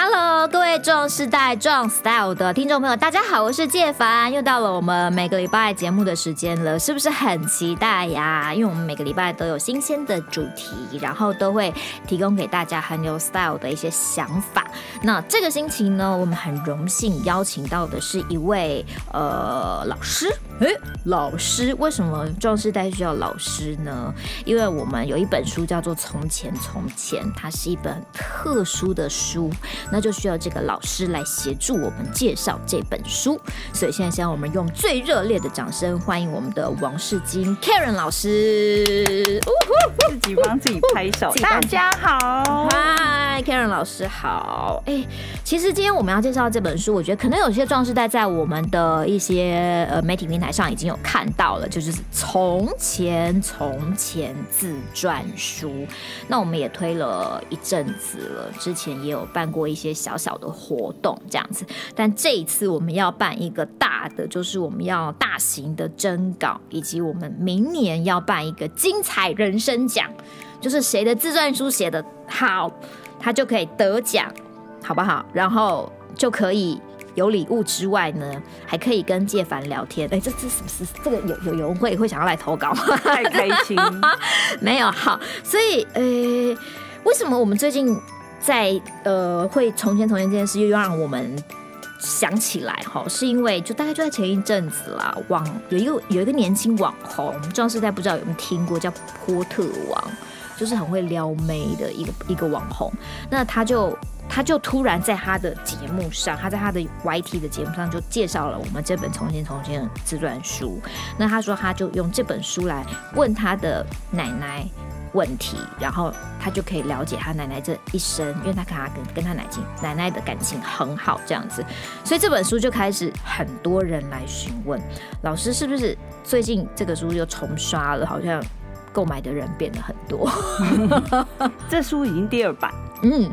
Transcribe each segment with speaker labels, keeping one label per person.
Speaker 1: Hello，各位壮世代壮 Style 的听众朋友，大家好，我是介凡，又到了我们每个礼拜节目的时间了，是不是很期待呀？因为我们每个礼拜都有新鲜的主题，然后都会提供给大家很有 style 的一些想法。那这个星期呢，我们很荣幸邀请到的是一位呃老师，诶，老师，为什么壮士代需要老师呢？因为我们有一本书叫做《从前从前》，它是一本特殊的书。那就需要这个老师来协助我们介绍这本书，所以现在先让我们用最热烈的掌声欢迎我们的王世金 Karen 老师，
Speaker 2: 自己帮自己拍手。大家好，
Speaker 1: 嗨，Karen 老师好。哎，其实今天我们要介绍这本书，我觉得可能有些壮士代在我们的一些呃媒体平台台上已经有看到了，就是从前从前自传书。那我们也推了一阵子了，之前也有办过一些小小的活动这样子，但这一次我们要办一个大的，就是我们要大型的征稿，以及我们明年要办一个精彩人生奖，就是谁的自传书写得好，他就可以得奖，好不好？然后就可以有礼物之外呢，还可以跟介凡聊天。哎，这这是不是这个有有有人会会想要来投稿吗？
Speaker 2: 太开心，
Speaker 1: 没有好，所以呃，为什么我们最近？在呃，会从前从前这件事又让我们想起来哈，是因为就大概就在前一阵子啦，网有一个有一个年轻网红，壮世代不知道有没有听过，叫波特王，就是很会撩妹的一个一个网红。那他就他就突然在他的节目上，他在他的 YT 的节目上就介绍了我们这本重新重新的自传书。那他说他就用这本书来问他的奶奶。问题，然后他就可以了解他奶奶这一生，因为他看他跟跟他奶亲奶奶的感情很好，这样子，所以这本书就开始很多人来询问老师，是不是最近这个书又重刷了？好像购买的人变得很多。
Speaker 2: 这书已经第二版，嗯。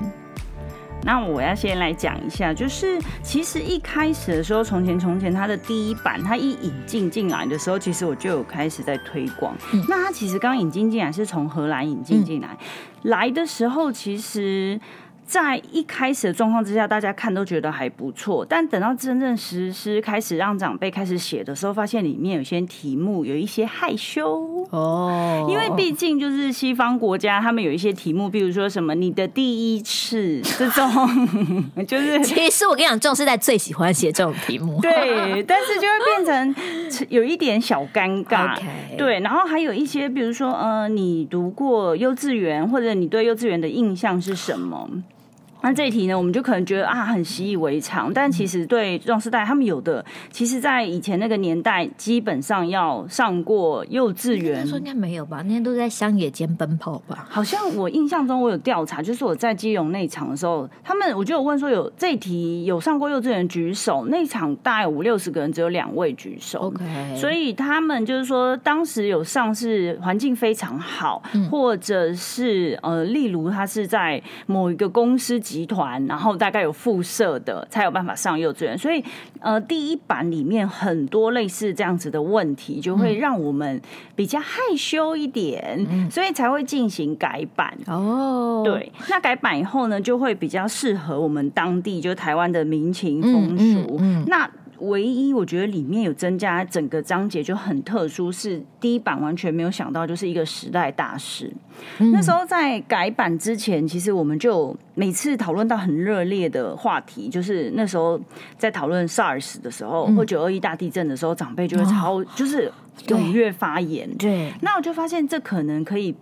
Speaker 2: 那我要先来讲一下，就是其实一开始的时候，从前从前它的第一版，它一引进进来的时候，其实我就有开始在推广。嗯、那它其实刚引进进来是从荷兰引进进来，嗯、来的时候其实。在一开始的状况之下，大家看都觉得还不错，但等到真正实施开始让长辈开始写的时候，发现里面有些题目有一些害羞哦，因为毕竟就是西方国家，他们有一些题目，比如说什么你的第一次这种，就是
Speaker 1: 其实我跟你讲，壮世代最喜欢写这种题目，
Speaker 2: 对，但是就会变成有一点小尴尬.对，然后还有一些，比如说呃，你读过幼稚园，或者你对幼稚园的印象是什么？那这一题呢，我们就可能觉得啊，很习以为常，但其实对壮士代他们有的，其实，在以前那个年代，基本上要上过幼稚
Speaker 1: 园。说应该没有吧？那天都在乡野间奔跑吧？
Speaker 2: 好像我印象中，我有调查，就是我在基隆那场的时候，他们我就有问说，有这一题有上过幼稚园举手，那场大概有五六十个人，只有两位举手。
Speaker 1: OK，
Speaker 2: 所以他们就是说，当时有上是环境非常好，嗯、或者是呃，例如他是在某一个公司。集团，然后大概有附设的，才有办法上幼稚园。所以，呃，第一版里面很多类似这样子的问题，就会让我们比较害羞一点，嗯、所以才会进行改版。哦，对，那改版以后呢，就会比较适合我们当地，就台湾的民情风俗。嗯嗯嗯、那唯一我觉得里面有增加整个章节就很特殊，是第一版完全没有想到，就是一个时代大事。嗯、那时候在改版之前，其实我们就每次讨论到很热烈的话题，就是那时候在讨论 SARS 的时候，嗯、或九二一大地震的时候，长辈就会超、哦、就是踊跃发言。对，对那我就发现这可能可以。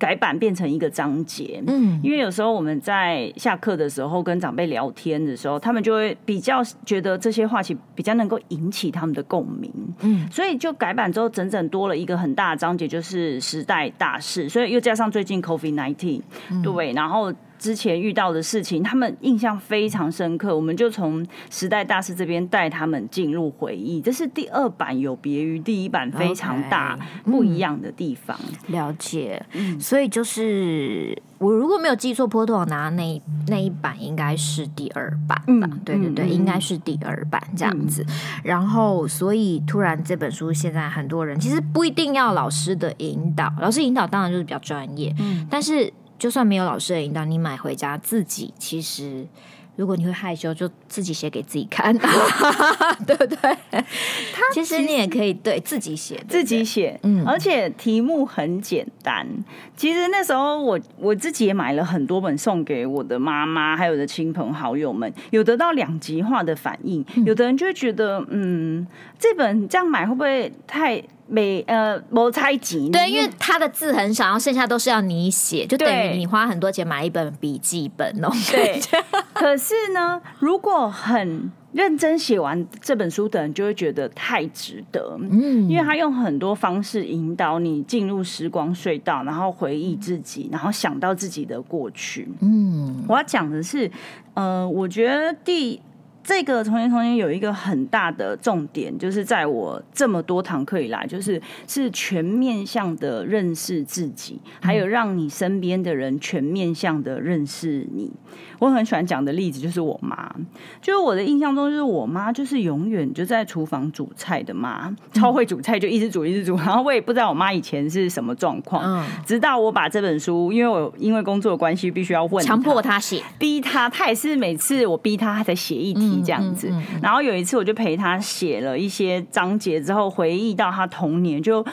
Speaker 2: 改版变成一个章节，嗯，因为有时候我们在下课的时候跟长辈聊天的时候，他们就会比较觉得这些话题比较能够引起他们的共鸣，嗯，所以就改版之后，整整多了一个很大的章节，就是时代大事，所以又加上最近 COVID-19，对，然后。之前遇到的事情，他们印象非常深刻。我们就从时代大师这边带他们进入回忆。这是第二版有别于第一版非常大 Okay, 不一样的地方。
Speaker 1: 嗯、了解，嗯、所以就是我如果没有记错，波特王拿那一那一版应该是第二版吧？嗯、对对对，嗯、应该是第二版这样子。嗯、然后，所以突然这本书现在很多人其实不一定要老师的引导，老师引导当然就是比较专业，嗯，但是。就算没有老师的引导，你买回家自己其实如果你会害羞，就自己写给自己看，对不对？他其实你也可以对自己写，
Speaker 2: 自己写，嗯，而且题目很简单。其实那时候我我自己也买了很多本送给我的妈妈，还有我的亲朋好友们，有得到两极化的反应。有的人就会觉得，嗯，这本这样买会不会太？没呃，没猜及
Speaker 1: 对，因为他的字很少，然后剩下都是要你写，就等于你花很多钱买一本笔记本哦。
Speaker 2: 对，可是呢，如果很认真写完这本书的人，就会觉得太值得。嗯，因为他用很多方式引导你进入时光隧道，然后回忆自己，然后想到自己的过去。嗯，我要讲的是，呃，我觉得第。这个重新重新有一个很大的重点，就是在我这么多堂课以来，就是是全面向的认识自己，还有让你身边的人全面向的认识你。我很喜欢讲的例子就是我妈，就是我的印象中，就是我妈就是永远就在厨房煮菜的妈，超会煮菜，就一直煮一直煮。然后我也不知道我妈以前是什么状况，直到我把这本书，因为我因为工作的关系必须要问，
Speaker 1: 强迫她写，
Speaker 2: 逼她，她也是每次我逼她，她才写一题这样子。然后有一次我就陪她写了一些章节之后，回忆到她童年，就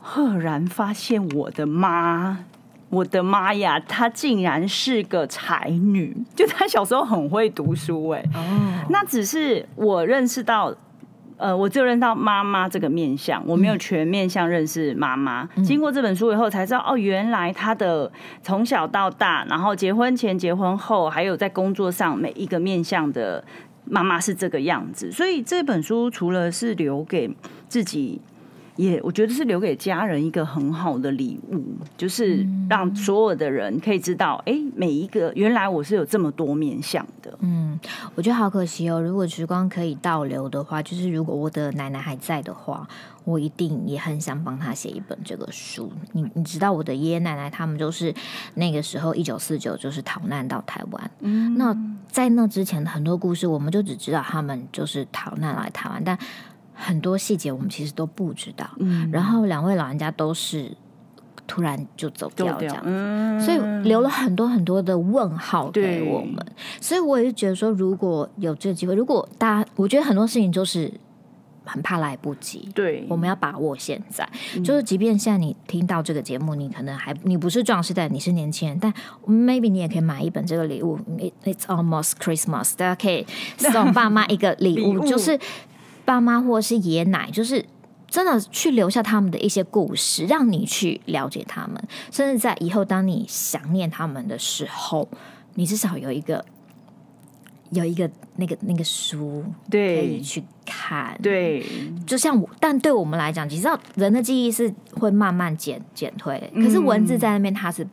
Speaker 2: 赫然发现我的妈。我的妈呀，她竟然是个才女！就她小时候很会读书，哎，哦，那只是我认识到，呃，我只有认识到妈妈这个面相，我没有全面相认识妈妈。嗯、经过这本书以后，才知道哦，原来她的从小到大，然后结婚前、结婚后，还有在工作上每一个面相的妈妈是这个样子。所以这本书除了是留给自己。也，我觉得是留给家人一个很好的礼物，就是让所有的人可以知道，哎，每一个原来我是有这么多面向的。
Speaker 1: 嗯，我觉得好可惜哦。如果时光可以倒流的话，就是如果我的奶奶还在的话，我一定也很想帮她写一本这个书。你你知道，我的爷爷奶奶他们就是那个时候一九四九就是逃难到台湾。嗯，那在那之前的很多故事，我们就只知道他们就是逃难来台湾，但。很多细节我们其实都不知道，嗯，然后两位老人家都是突然就走掉这样，嗯，所以留了很多很多的问号给我们。所以我也是觉得说，如果有这个机会，如果大家，我觉得很多事情就是很怕来不及，
Speaker 2: 对，
Speaker 1: 我们要把握现在。嗯，就是即便现在你听到这个节目，你可能还你不是壮士代，你是年轻人，但 maybe 你也可以买一本这个礼物，It's almost Christmas，大家可以送爸妈一个礼物，礼物就是。爸妈或是爷奶，就是真的去留下他们的一些故事，让你去了解他们，甚至在以后当你想念他们的时候，你至少有一个有一个那个那个书，对，可以去看。
Speaker 2: 对，
Speaker 1: 就像我，但对我们来讲，其实人的记忆是会慢慢减减退，可是文字在那边它是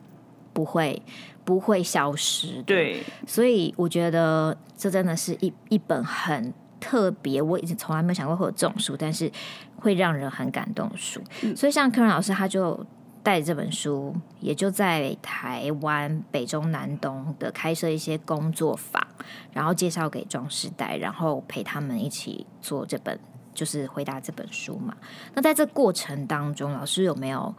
Speaker 1: 不会不会消失。
Speaker 2: 对，
Speaker 1: 所以我觉得这真的是一一本很。特别，我已经从来没有想过会有这种书，但是会让人很感动的书。嗯、所以像柯仁老师，他就带着这本书，也就在台湾北中南东的开设一些工作坊，然后介绍给壮世代，然后陪他们一起做这本，就是回答这本书嘛。那在这过程当中，老师有没有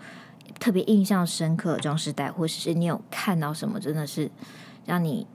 Speaker 1: 特别印象深刻的壮世代，或者是你有看到什么真的是让你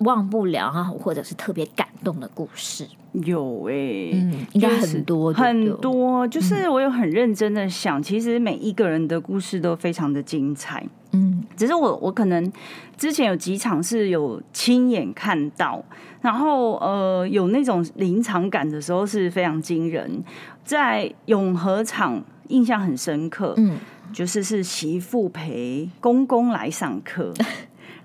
Speaker 1: 忘不了哈，或者是特别感动的故事？
Speaker 2: 有哎、欸，
Speaker 1: 嗯，应该很多
Speaker 2: 很多，就是我有很认真的想，嗯、其实每一个人的故事都非常的精彩，嗯，只是我我可能之前有几场是有亲眼看到，然后呃有那种临场感的时候是非常惊人，在永和场印象很深刻，嗯，就是是媳妇陪公公来上课。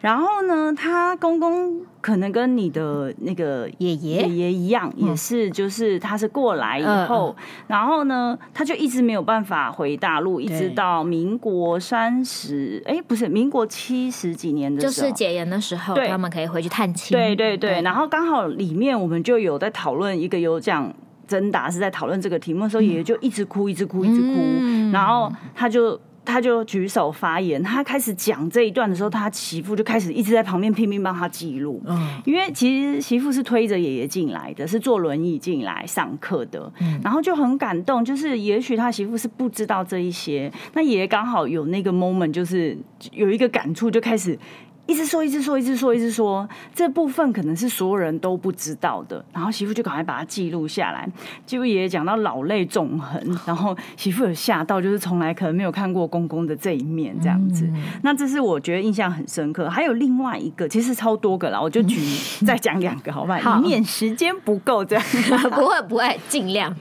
Speaker 2: 然后呢，他公公可能跟你的那个爷爷。爷爷一样，也是就是他是过来以后，然后呢，他就一直没有办法回大陆，一直到民国三十，哎，不是民国七十几年的时候，
Speaker 1: 就是解严的时候，他们可以回去探亲。
Speaker 2: 对对对，然后刚好里面我们就有在讨论一个有奖真答是在讨论这个题目的时候，爷爷就一直哭，一直哭，一直哭，然后他就。他就举手发言，他开始讲这一段的时候，他媳妇就开始一直在旁边拼命帮他记录。嗯，因为其实媳妇是推着爷爷进来的，是坐轮椅进来上课的。嗯，然后就很感动，就是也许他媳妇是不知道这一些，那爷爷刚好有那个 moment，就是有一个感触，就开始一直说，一直说，一直说，一直说，这部分可能是所有人都不知道的。然后媳妇就赶快把它记录下来。结果爷爷讲到老泪纵横，然后媳妇有吓到，就是从来可能没有看过公公的这一面这样子。嗯、那这是我觉得印象很深刻。还有另外一个，其实超多个啦，我就举 再讲两个，好不好？以免时间不够这样。
Speaker 1: 不会不会，尽量。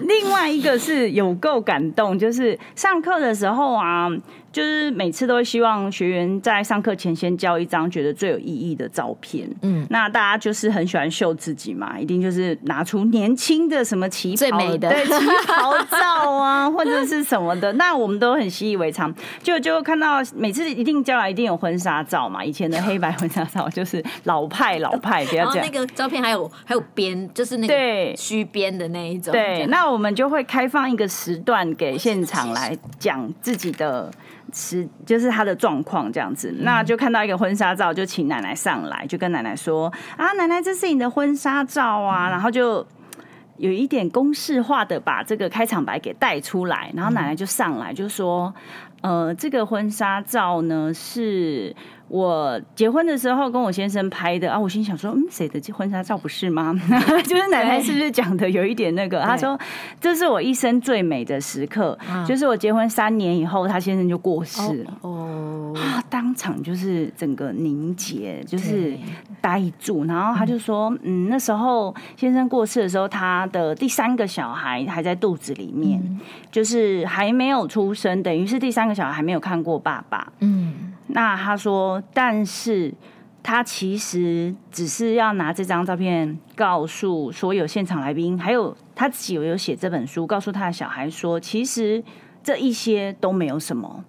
Speaker 2: 另外一个是有够感动，就是上课的时候啊。就是每次都会希望学员在上课前先交一张觉得最有意义的照片。嗯，那大家就是很喜欢秀自己嘛，一定就是拿出年轻的什么旗袍，
Speaker 1: 最美的
Speaker 2: 对旗袍照啊，或者是什么的。那我们都很习以为常，就就看到每次一定交来一定有婚纱照嘛，以前的黑白婚纱照 就是老派老派，不要讲。
Speaker 1: 那个照片还有还有边，就是那个虚边的那一种。
Speaker 2: 对，那我们就会开放一个时段给现场来讲自己的。是，就是他的状况这样子，那就看到一个婚纱照，就请奶奶上来，就跟奶奶说啊，奶奶，这是你的婚纱照啊，然后就有一点公式化的把这个开场白给带出来，然后奶奶就上来就说，呃，这个婚纱照呢是。我结婚的时候跟我先生拍的啊，我心想说，嗯，谁的婚纱照不是吗？就是奶奶是不是讲的有一点那个？她说这是我一生最美的时刻，就是我结婚三年以后，他先生就过世了。哦，啊，当场就是整个凝结，就是呆住。然后他就说，嗯，那时候先生过世的时候，他的第三个小孩还在肚子里面，就是还没有出生，等于是第三个小孩还没有看过爸爸。嗯。那他说，但是他其实只是要拿这张照片告诉所有现场来宾，还有他自己有有写这本书，告诉他的小孩说，其实这一些都没有什么，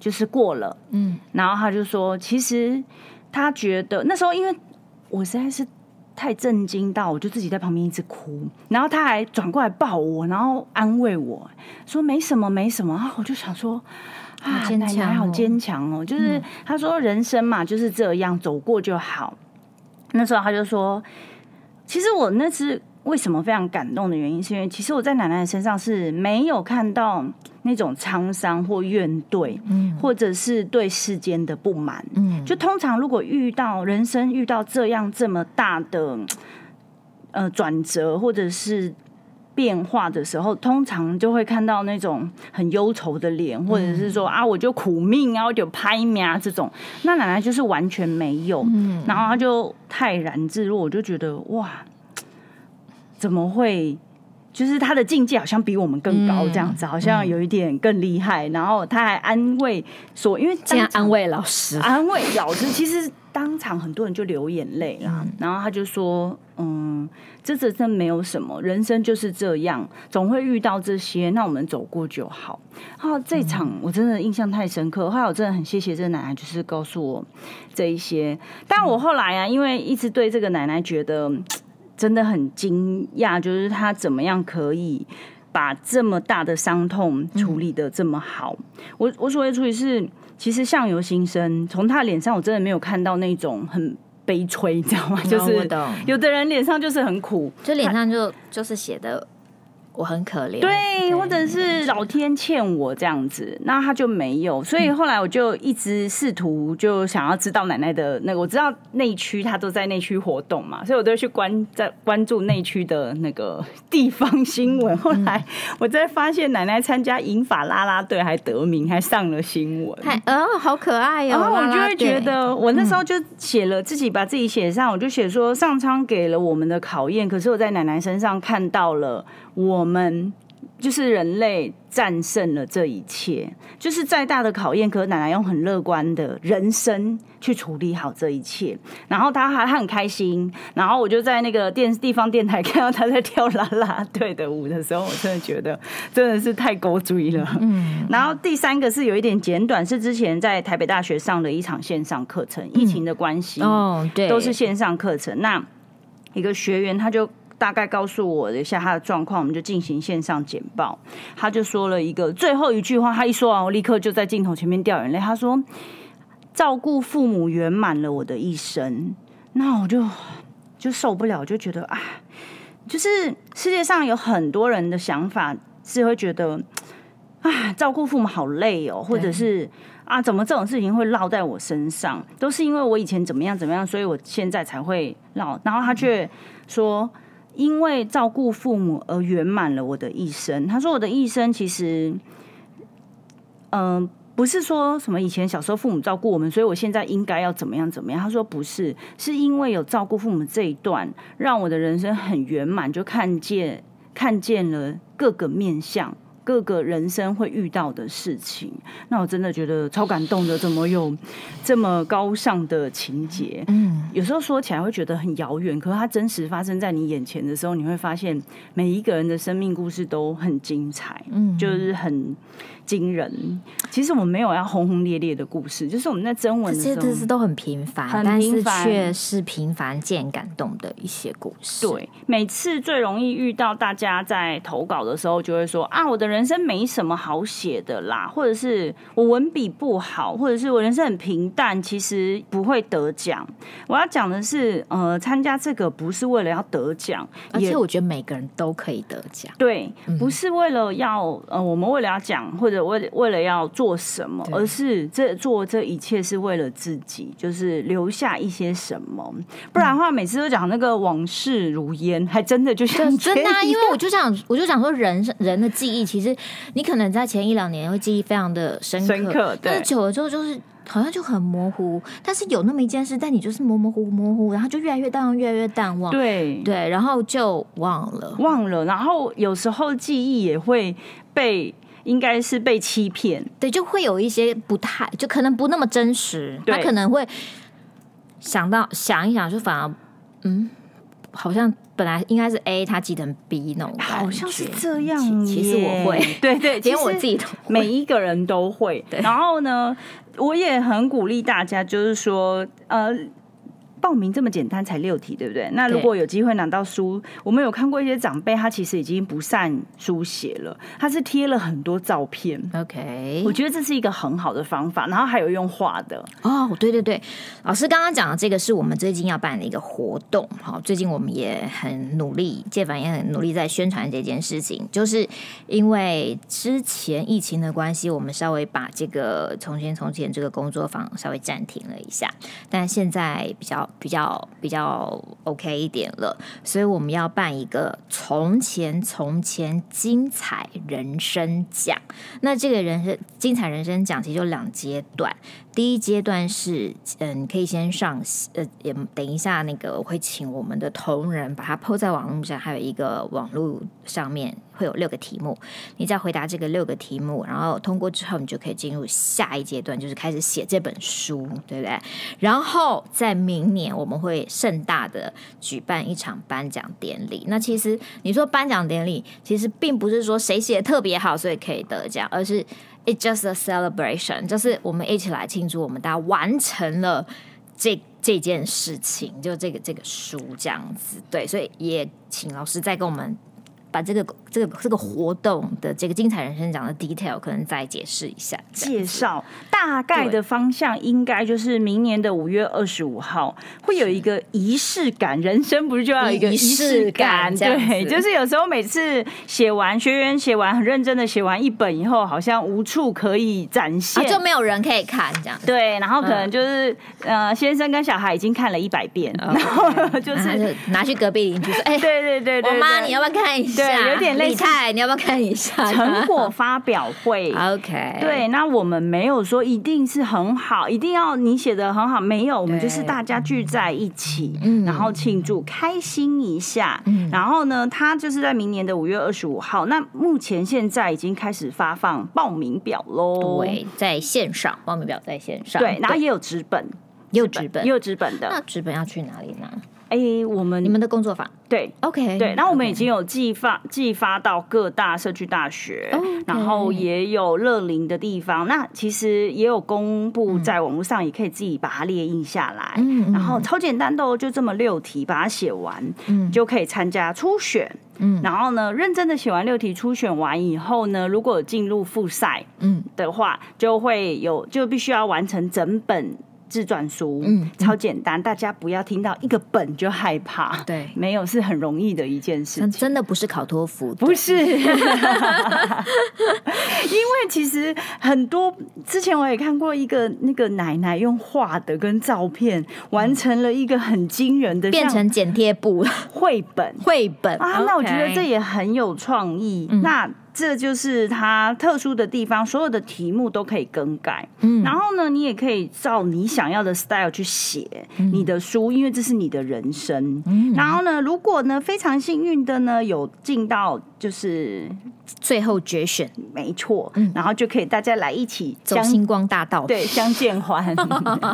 Speaker 2: 就是过了。嗯，然后他就说，其实他觉得那时候，因为我实在是太震惊到，我就自己在旁边一直哭，然后他还转过来抱我，然后安慰我说没什么，没什么。然后我就想说。啊，奶奶好坚强哦！就是他说人生嘛，就是这样走过就好。那时候他就说，其实我那次为什么非常感动的原因，是因为其实我在奶奶的身上是没有看到那种沧桑或怨怼，嗯，或者是对世间的不满，嗯，就通常如果遇到人生遇到这样这么大的呃转折，或者是。变化的时候，通常就会看到那种很忧愁的脸，或者是说啊，我就苦命啊，我就拍命啊这种。那奶奶就是完全没有，嗯，然后她就泰然自若，我就觉得哇，怎么会？就是她的境界好像比我们更高，这样子，好像有一点更厉害。然后她还安慰说，因为这样
Speaker 1: 安慰老师，
Speaker 2: 安慰老师，其实当场很多人就流眼泪了。然后他就说，嗯。这真的没有什么，人生就是这样，总会遇到这些，那我们走过就好。好，这场我真的印象太深刻，后来我真的很谢谢这个奶奶，就是告诉我这一些。但我后来啊，因为一直对这个奶奶觉得真的很惊讶，就是她怎么样可以把这么大的伤痛处理的这么好。我我所谓处理是，其实相由心生，从他脸上我真的没有看到那种很。悲催，你知道吗？就是有的人脸上就是很苦，
Speaker 1: 就脸上就就是写的。我很可怜，
Speaker 2: 对，或者是老天欠我这样子，那他就没有，所以后来我就一直试图就想要知道奶奶的那个，我知道内区他都在内区活动嘛，所以我都会去关在关注内区的那个地方新闻。后来我再发现奶奶参加银发啦啦队还得名，还上了新闻，
Speaker 1: 太哦，好可爱哦，然后
Speaker 2: 我就会觉得，我那时候就写了自己把自己写上，我就写说上苍给了我们的考验，可是我在奶奶身上看到了。我们就是人类战胜了这一切，就是再大的考验，可是奶奶用很乐观的人生去处理好这一切。然后她还很开心，然后我就在那个电地方电台看到她在跳啦啦 队的舞的时候，我真的觉得真的是太勾追了。嗯。然后第三个是有一点简短，是之前在台北大学上的一场线上课程，疫情的关系哦，对，都是线上课程。那一个学员他就。大概告诉我一下他的状况，我们就进行线上简报。他就说了一个最后一句话，他一说完，我立刻就在镜头前面掉眼泪。他说：“照顾父母圆满了我的一生。”那我就就受不了，就觉得啊，就是世界上有很多人的想法是会觉得啊，照顾父母好累哦，或者是。啊，怎么这种事情会落在我身上？都是因为我以前怎么样怎么样，所以我现在才会落。然后他却说，因为照顾父母而圆满了我的一生。他说我的一生其实，嗯、不是说什么以前小时候父母照顾我们，所以我现在应该要怎么样怎么样？他说不是，是因为有照顾父母这一段，让我的人生很圆满，就看见看见了各个面相。各个人生会遇到的事情，那我真的觉得超感动的。怎么有这么高尚的情节？嗯，有时候说起来会觉得很遥远，可是它真实发生在你眼前的时候，你会发现每一个人的生命故事都很精彩，嗯，就是很惊人。其实我们没有要轰轰烈烈的故事，就是我们在征文的时候，
Speaker 1: 这些都很平凡，很平凡，却是平凡见感动的一些故事。
Speaker 2: 对，每次最容易遇到大家在投稿的时候，就会说啊，我的人生没什么好写的啦，或者是我文笔不好，或者是我人生很平淡，其实不会得奖。我要讲的是，呃，参加这个不是为了要得奖，
Speaker 1: 而且我觉得每个人都可以得奖。
Speaker 2: 对，不是为了要呃，我们为了要讲，或者为为了要做什么，而是这做这一切是为了自己，就是留下一些什么。不然的话，每次都讲那个往事如烟，还真的就像
Speaker 1: 真的啊，因为我就想，我就想说人，人人的记忆其实。你可能在前一两年会记忆非常的深刻，深刻，但是久了之后就是好像就很模糊。但是有那么一件事，但你就是模模糊糊模糊，然后就越来越淡忘，越来越淡忘。
Speaker 2: 对
Speaker 1: 对，然后就忘了，
Speaker 2: 忘了。然后有时候记忆也会被，应该是被欺骗。
Speaker 1: 对，就会有一些不太，就可能不那么真实。他可能会想到想一想，就反而嗯。好像本来应该是 A，他记成 B 那种，
Speaker 2: 好像是这样。
Speaker 1: 其实我会，
Speaker 2: 对对，
Speaker 1: 连我自己都，
Speaker 2: 每一个人都会。然后呢，我也很鼓励大家，就是说，呃。报名这么简单，才六题，对不对？那如果有机会拿到书，我们有看过一些长辈，他其实已经不善书写了，他是贴了很多照片。OK，我觉得这是一个很好的方法。然后还有用画的
Speaker 1: 哦，对对对，老师刚刚讲的这个是我们最近要办的一个活动。好，最近我们也很努力，界凡也很努力在宣传这件事情。就是因为之前疫情的关系，我们稍微把这个从前从前这个工作坊稍微暂停了一下，但现在比较。比较比较 OK 一点了，所以我们要办一个从前从前精彩人生奖。那这个人生精彩人生奖其实就两阶段。第一阶段是，嗯，可以先上，呃，也等一下那个我会请我们的同仁把它抛在网络上，还有一个网络上面会有六个题目，你再回答这个六个题目，然后通过之后，你就可以进入下一阶段，就是开始写这本书，对不对？然后在明年我们会盛大的举办一场颁奖典礼。那其实你说颁奖典礼，其实并不是说谁写的特别好，所以可以得奖，而是。It's just a celebration，就是我们一起来庆祝我们大家完成了这这件事情，就这个这个书这样子，对，所以也请老师再跟我们。把这个这个这个活动的这个精彩人生奖的 detail 可能再解释一下，
Speaker 2: 介绍大概的方向应该就是明年的五月二十五号会有一个仪式感，人生不是就要有一个仪式感？对，就是有时候每次写完学员写完很认真的写完一本以后，好像无处可以展现，
Speaker 1: 啊、就没有人可以看这样。
Speaker 2: 对，然后可能就是、嗯、呃，先生跟小孩已经看了一百遍，然后就是
Speaker 1: 拿去隔壁邻居说：“哎，
Speaker 2: 对对对对，
Speaker 1: 我妈你要不要看一下？”
Speaker 2: 对，有点类似。
Speaker 1: 你要不要看一下
Speaker 2: 成果发表会？
Speaker 1: OK，
Speaker 2: 对，那我们没有说一定是很好，一定要你写的很好，没有，我们就是大家聚在一起，嗯，然后庆祝开心一下。嗯，然后呢，他就是在明年的五月二十五号。那目前现在已经开始发放报名表喽。
Speaker 1: 对，在线上报名表在线上。
Speaker 2: 对，然后也有纸本，
Speaker 1: 也有纸本，
Speaker 2: 也有纸本的。
Speaker 1: 那纸本要去哪里拿？
Speaker 2: 哎、欸，我们
Speaker 1: 你们的工作坊
Speaker 2: 对
Speaker 1: ，OK，
Speaker 2: 对，然后我们已经有寄发寄发到各大社区大学，okay. 然后也有乐龄的地方。那其实也有公布在网络上，也可以自己把它列印下来。嗯，然后超简单的，哦就这么六题，把它写完，嗯，就可以参加初选。嗯，然后呢，认真的写完六题，初选完以后呢，如果进入复赛，嗯的话，就会有就必须要完成整本。自传书，嗯，超简单，大家不要听到一个本就害怕，
Speaker 1: 对，
Speaker 2: 没有是很容易的一件事情，
Speaker 1: 真的不是考托福，
Speaker 2: 不是，因为其实很多之前我也看过一个那个奶奶用画的跟照片完成了一个很惊人的，
Speaker 1: 变成剪贴簿。
Speaker 2: 绘本，
Speaker 1: 绘本。
Speaker 2: 啊，那我觉得这也很有创意，那。这就是它特殊的地方，所有的题目都可以更改。嗯，然后呢，你也可以照你想要的 style 去写你的书，因为这是你的人生。嗯，然后呢，如果呢非常幸运的呢有进到就是
Speaker 1: 最后决选，
Speaker 2: 没错。嗯，然后就可以大家来一起
Speaker 1: 走星光大道，
Speaker 2: 对，相见欢。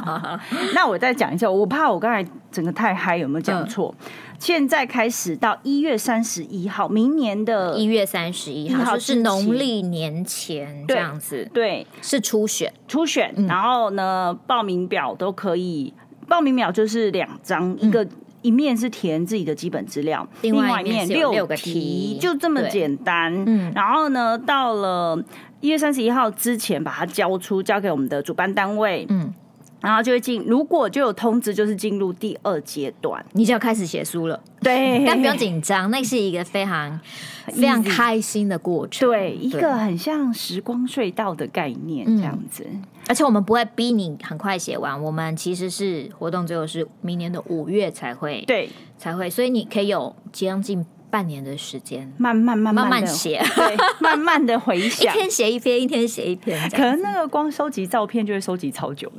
Speaker 2: 那我再讲一下，我怕我刚才整个太嗨，有没有讲错？嗯现在开始到一月三十一号，明年的
Speaker 1: 一月三十一号就是农历年前这样子。
Speaker 2: 对，
Speaker 1: 是初选，
Speaker 2: 初选。然后呢，报名表都可以，报名表就是两张，一个一面是填自己的基本资料，另外一面六个题，就这么简单。嗯，然后呢，到了一月三十一号之前把它交出，交给我们的主办单位。嗯。然后就会进，如果就有通知，就是进入第二阶段，
Speaker 1: 你就要开始写书了。
Speaker 2: 对，
Speaker 1: 但不用紧张，那是一个非常非常开心的过程。
Speaker 2: 对，一个很像时光隧道的概念这样子。
Speaker 1: 而且我们不会逼你很快写完，我们其实是活动最后是明年的五月才会，
Speaker 2: 对，
Speaker 1: 才会，所以你可以有将近。半年的时间，
Speaker 2: 慢慢慢
Speaker 1: 慢慢写，
Speaker 2: 对，慢慢的回想，
Speaker 1: 一天写一篇，一天写一篇。
Speaker 2: 可能那个光收集照片就会收集超久，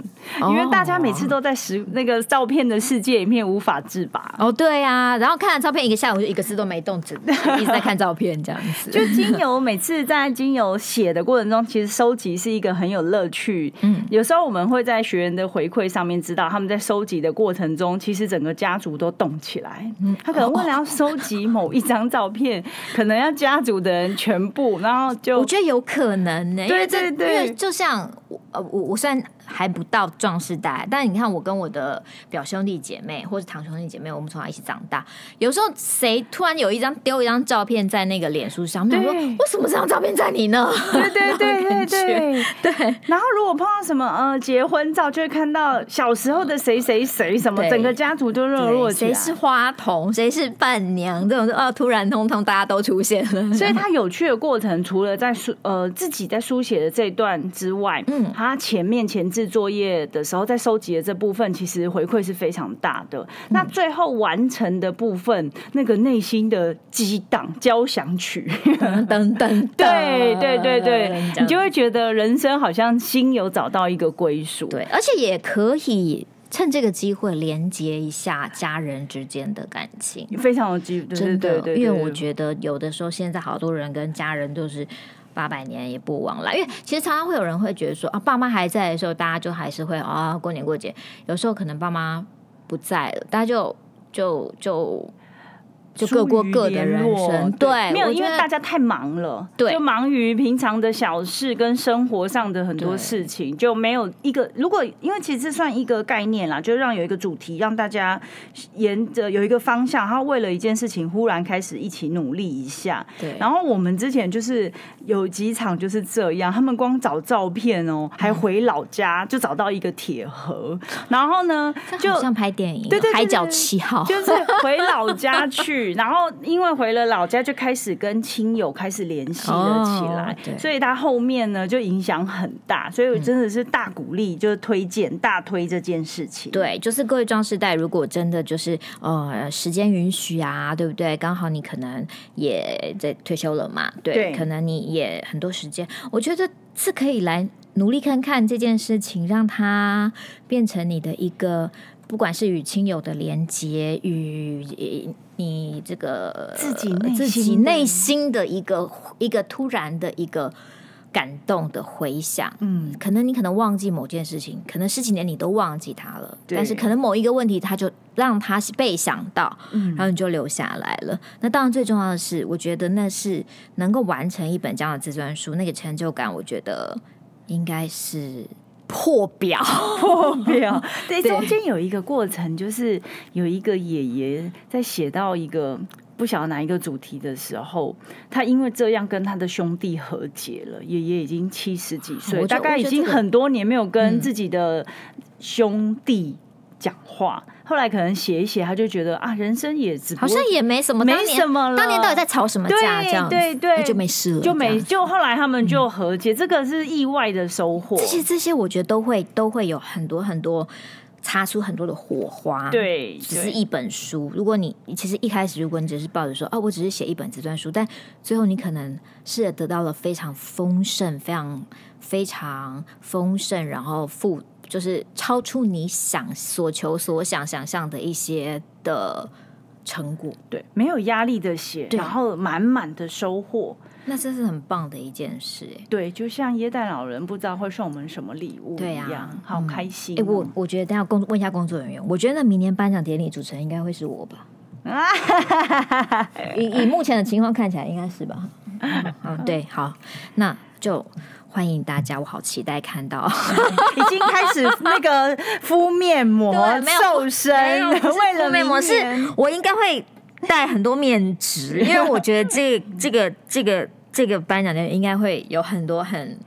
Speaker 2: 因为大家每次都在时那个照片的世界里面无法自拔。
Speaker 1: 哦，对啊，然后看了照片一个下午就一个字都没动，只 一直在看照片这样子。
Speaker 2: 就精油每次在精油写的过程中，其实收集是一个很有乐趣。嗯，有时候我们会在学员的回馈上面知道，他们在收集的过程中，其实整个家族都动起来。嗯，他可能为了要收集某一。一张照片，可能要家族的人全部，然后就
Speaker 1: 我觉得有可能呢、欸，
Speaker 2: 对对对，
Speaker 1: 因为就像我呃我我虽然还不到壮士代，但你看我跟我的表兄弟姐妹或者堂兄弟姐妹，我们从小一起长大，有时候谁突然有一张丢一张照片在那个脸书上，面，说为什么这张照片在你呢？
Speaker 2: 对对对对对对。然后如果碰到什么呃结婚照，就会看到小时候的谁谁谁什么，整个家族都热络起来，谁
Speaker 1: 是花童，谁是伴娘，这种哦。突然，通通大家都出现了，
Speaker 2: 所以他有趣的过程，除了在书呃自己在书写的这一段之外，嗯，他前面前置作业的时候，在收集的这部分，其实回馈是非常大的。那最后完成的部分，那个内心的激荡交响曲
Speaker 1: 等等，
Speaker 2: 对对对对，你就会觉得人生好像心有找到一个归属，
Speaker 1: 对，而且也可以。趁这个机会连接一下家人之间的感情，
Speaker 2: 非常有机会，
Speaker 1: 真的。因为我觉得有的时候，现在好多人跟家人都是八百年也不往来。因为其实常常会有人会觉得说啊，爸妈还在的时候，大家就还是会啊过年过节。有时候可能爸妈不在了，大家就就就。就各过各的人生，对，
Speaker 2: 没有，因为大家太忙了，对，就忙于平常的小事跟生活上的很多事情，就没有一个。如果因为其实这算一个概念啦，就让有一个主题，让大家沿着有一个方向，他为了一件事情忽然开始一起努力一下。对，然后我们之前就是有几场就是这样，他们光找照片哦、喔，还回老家就找到一个铁盒，然后呢，就
Speaker 1: 像拍电影，
Speaker 2: 对对，对，对，对，
Speaker 1: 海角七号，
Speaker 2: 就是回老家去。然后，因为回了老家，就开始跟亲友开始联系了起来，哦、所以他后面呢就影响很大。所以我真的是大鼓励，就是推荐大推这件事情。
Speaker 1: 对，就是各位壮士代，如果真的就是呃时间允许啊，对不对？刚好你可能也在退休了嘛，对，对可能你也很多时间，我觉得是可以来努力看看这件事情，让它变成你的一个。不管是与亲友的连接，与你这个
Speaker 2: 自己内
Speaker 1: 自己内心的一个一个突然的一个感动的回响，嗯，可能你可能忘记某件事情，可能十几年你都忘记它了，但是可能某一个问题，它就让它被想到，嗯，然后你就留下来了。那当然最重要的是，我觉得那是能够完成一本这样的自传书，那个成就感，我觉得应该是。破表，
Speaker 2: 破表。对，中间有一个过程，就是有一个爷爷在写到一个不晓得哪一个主题的时候，他因为这样跟他的兄弟和解了。爷爷已经七十几岁，大概已经很多年没有跟自己的兄弟讲话。后来可能写一写，他就觉得啊，人生也只
Speaker 1: 好像也没什么，
Speaker 2: 没什么了。
Speaker 1: 当年到底在吵什么架？这样
Speaker 2: 对对，
Speaker 1: 就没事了，
Speaker 2: 就没就后来他们就和解，这个是意外的收获。
Speaker 1: 这些这些，我觉得都会都会有很多很多擦出很多的火花。
Speaker 2: 对，
Speaker 1: 只是一本书。如果你其实一开始，如果你只是抱着说哦，我只是写一本自传书，但最后你可能是得到了非常丰盛、非常非常丰盛，然后富。就是超出你想所求所想想象的一些的成果，
Speaker 2: 对，没有压力的写，然后满满的收获，
Speaker 1: 那这是很棒的一件事，哎，
Speaker 2: 对，就像耶诞老人不知道会送我们什么礼物一样，啊、好开心、哦。哎、
Speaker 1: 欸，我我觉得等下工问一下工作人员，我觉得那明年颁奖典礼主持人应该会是我吧？以以目前的情况看起来应该是吧？嗯，嗯，对，好，那就。欢迎大家，我好期待看到，
Speaker 2: 已经开始那个敷面膜、瘦身，为了
Speaker 1: 面膜是，我应该会带很多面纸，因为我觉得这个、这个这个这个颁奖典礼应该会有很多很。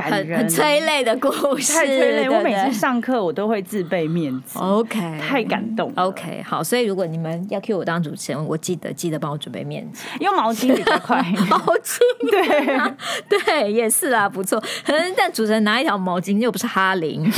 Speaker 1: 很很催泪的故事，
Speaker 2: 太催泪。我每次上课，我都会自备面子。
Speaker 1: OK，
Speaker 2: 太感动。
Speaker 1: OK，好。所以如果你们要 cue 我当主持人，我记得记得帮我准备面子，
Speaker 2: 用毛巾比较快。
Speaker 1: 毛巾，对对，也是啊，不错。可能但主持人拿一条毛巾又不是哈林，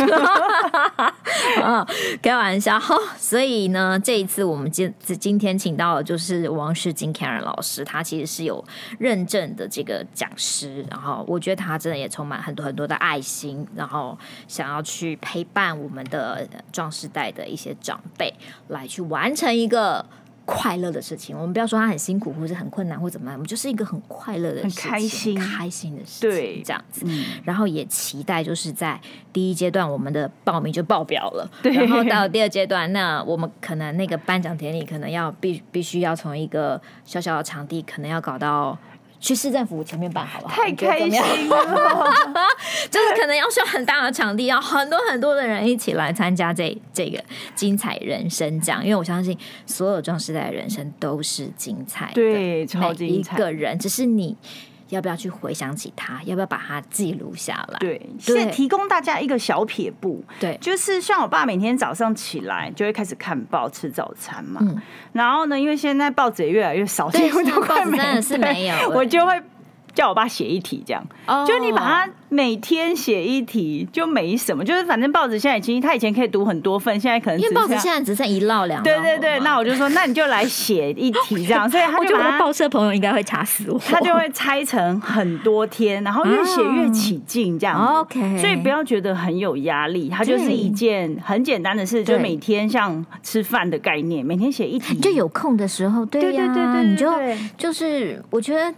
Speaker 1: 啊，开玩笑。好，所以呢，这一次我们今今天请到的就是王世金 Karen 老师，他其实是有认证的这个讲师，然后我觉得他真的也充满很。很多很多的爱心，然后想要去陪伴我们的壮世代的一些长辈，来去完成一个快乐的事情。我们不要说他很辛苦，或者很困难，或怎么样，我们就是一个很快乐的事情，
Speaker 2: 很开心、
Speaker 1: 开心的事情，
Speaker 2: 对，
Speaker 1: 这样子。然后也期待，就是在第一阶段，我们的报名就爆表了，然后到第二阶段，那我们可能那个颁奖典礼，可能要必必须要从一个小小的场地，可能要搞到。去市政府前面办好不好？
Speaker 2: 太开心了，
Speaker 1: 就是可能要需要很大的场地，要很多很多的人一起来参加这这个精彩人生奖，因为我相信所有壮士代的人生都是精彩的，
Speaker 2: 对，超精彩。
Speaker 1: 每一个人，只是你。要不要去回想起他？要不要把它记录下来？
Speaker 2: 对，是提供大家一个小撇步。
Speaker 1: 对，
Speaker 2: 就是像我爸每天早上起来就会开始看报吃早餐嘛。嗯，然后呢，因为现在报纸也越来越少，
Speaker 1: 对，报纸真的是没有，
Speaker 2: 我就会。叫我爸写一题，这样，oh. 就你把它每天写一题，就没什么，就是反正报纸现在已经，他以前可以读很多份，现在可能
Speaker 1: 因为报纸现在只剩一烙两烙。
Speaker 2: 对对对，那我就说，那你就来写一题这样，所以他就
Speaker 1: 报社朋友应该会查死我，
Speaker 2: 他就会拆成很多天，然后越写越起劲这样。
Speaker 1: OK，
Speaker 2: 所以不要觉得很有压力，它就是一件很简单的事，就每天像吃饭的概念，每天写一题，
Speaker 1: 就有空的时候，对呀、啊，对对对对，你就就是我觉得。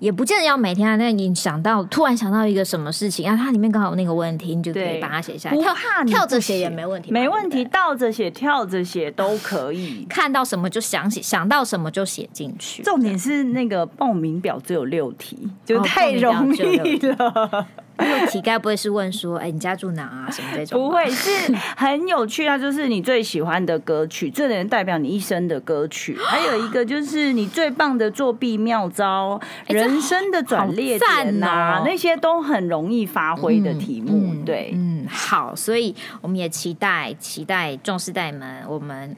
Speaker 1: 也不见得要每天啊，那你想到突然想到一个什么事情啊，它里面刚好有那个问题，你就可以把它写下来。跳跳着写也没问题，
Speaker 2: 没问题，倒着写、跳着写都可以。
Speaker 1: 看到什么就想写，想到什么就写进去。
Speaker 2: 重点是那个报名表只有六题，就太容易了。
Speaker 1: 那题该不会是问说，哎、欸，你家住哪啊？什么这种？
Speaker 2: 不会，是很有趣啊！就是你最喜欢的歌曲，最能代表你一生的歌曲。还有一个就是你最棒的作弊妙招，欸、人生的转捩点啊，那些都很容易发挥的题目。嗯、对，
Speaker 1: 嗯，好，所以我们也期待，期待壮世代们，我们。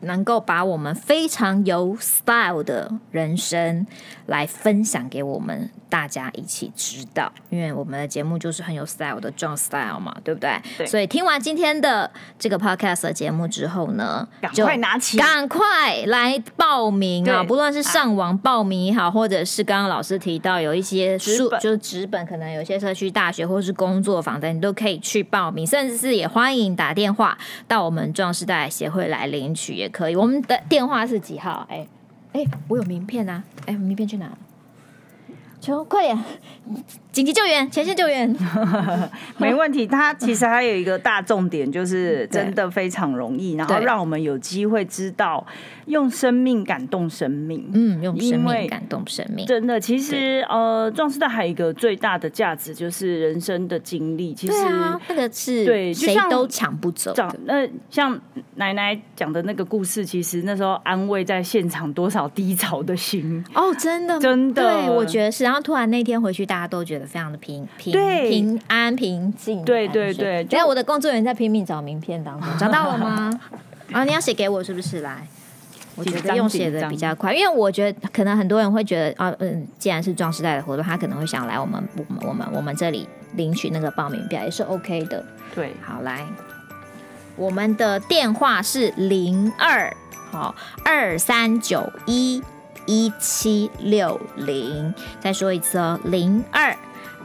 Speaker 1: 能够把我们非常有 style 的人生来分享给我们大家一起知道，因为我们的节目就是很有 style 的壮 style 嘛，对不对？
Speaker 2: 对。
Speaker 1: 所以听完今天的这个 podcast 的节目之后呢，
Speaker 2: 赶快拿起，
Speaker 1: 赶快来报名啊！不论是上网报名也好，或者是刚刚老师提到有一些书，就是纸本，可能有些社区大学或是工作坊的，你都可以去报名，甚至是也欢迎打电话到我们壮世代协会来领取也。可以，我们的电话是几号？哎哎，我有名片啊！哎，名片去哪了？求快点！紧急救援，前线救援，
Speaker 2: 没问题。它其实还有一个大重点，就是 真的非常容易，然后让我们有机会知道用生命感动生命。
Speaker 1: 嗯，用生命感动生命，
Speaker 2: 真的。其实呃，壮士的还有一个最大的价值就是人生的经历。其实、
Speaker 1: 啊、那个是对，谁都抢不走的。
Speaker 2: 那像奶奶讲的那个故事，其实那时候安慰在现场多少低潮的心。
Speaker 1: 哦，真的，
Speaker 2: 真的，
Speaker 1: 对，我觉得是。然后突然那天回去，大家都觉得非常的平平
Speaker 2: 对
Speaker 1: 平安平静。
Speaker 2: 对对对，
Speaker 1: 等下我的工作人员在拼命找名片当中，找到了吗？啊，你要写给我是不是？来，我觉得用写的比较快，因为我觉得可能很多人会觉得啊，嗯，既然是壮时代的活动，他可能会想来我们我们我们我们这里领取那个报名表也是 OK 的。
Speaker 2: 对，
Speaker 1: 好来，我们的电话是零二好二三九一一七六零，再说一次哦，零二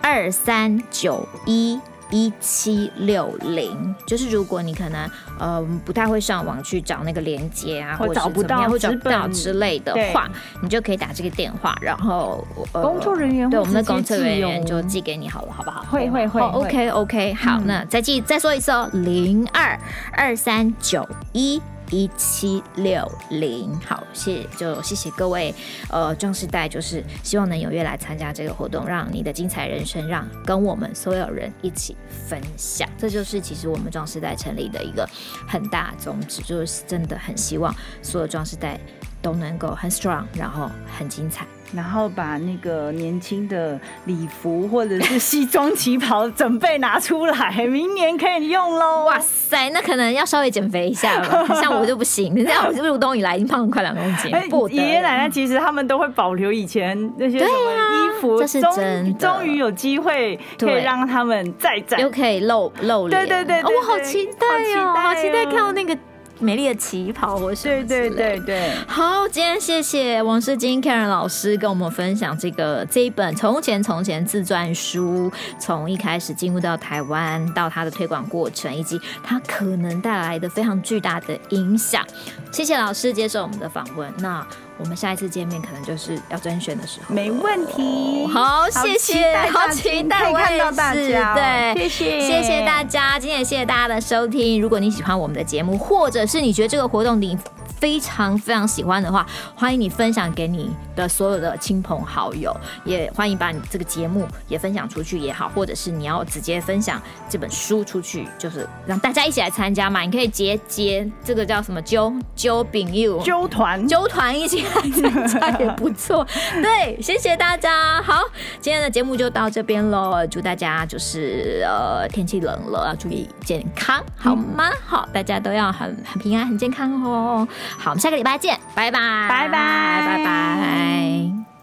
Speaker 1: 二三九一。一七六零，就是如果你可能呃不太会上网去找那个链接啊，或者找不到，或找不到之类的话，你就可以打这个电话，然后、呃、
Speaker 2: 工作人员
Speaker 1: 对我们的工作人员就寄给你好了，好不好？
Speaker 2: 会会会、
Speaker 1: 哦、，OK OK，好，嗯、那再记再说一次哦，零二二三九一。一七六零，好，谢就谢谢各位，呃，壮世代就是希望能踊跃来参加这个活动，让你的精彩人生，让跟我们所有人一起分享，这就是其实我们壮世代成立的一个很大宗旨，就是真的很希望所有壮世代都能够很 strong，然后很精彩。
Speaker 2: 然后把那个年轻的礼服或者是西装旗袍准备拿出来，明年可以用喽！
Speaker 1: 哇塞，那可能要稍微减肥一下了，像我就不行，你知道我是入冬以来已经胖了快两公斤。不，
Speaker 2: 爷爷奶奶其实他们都会保留以前那些什么衣服，
Speaker 1: 这是真的。
Speaker 2: 终于有机会可以让他们再展，
Speaker 1: 又可以露露脸。
Speaker 2: 对对对，
Speaker 1: 我好期待哦，好期待看到那个。美丽的旗袍，我是
Speaker 2: 对对对对，
Speaker 1: 好，今天谢谢王世金 Karen 老师跟我们分享这个这一本《从前从前》自传书，从一开始进入到台湾，到它的推广过程，以及它可能带来的非常巨大的影响。谢谢老师接受我们的访问。那。我们下一次见面可能就是要甄选的时候，
Speaker 2: 没问题。
Speaker 1: 好，谢谢，好期待
Speaker 2: 看到大家，
Speaker 1: 对，谢谢，谢谢大家，今天也谢谢大家的收听。如果你喜欢我们的节目，或者是你觉得这个活动你非常非常喜欢的话，欢迎你分享给你的所有的亲朋好友，也欢迎把你这个节目也分享出去也好，或者是你要直接分享这本书出去，就是让大家一起来参加嘛。你可以结结这个叫什么揪揪饼友
Speaker 2: 揪团
Speaker 1: 揪团一起来参加也不错。对，谢谢大家。好，今天的节目就到这边喽。祝大家就是呃天气冷了，要注意健康，好吗？嗯、好，大家都要很很平安、很健康哦。好，我们下个礼拜见，拜拜，
Speaker 2: 拜拜，
Speaker 1: 拜拜。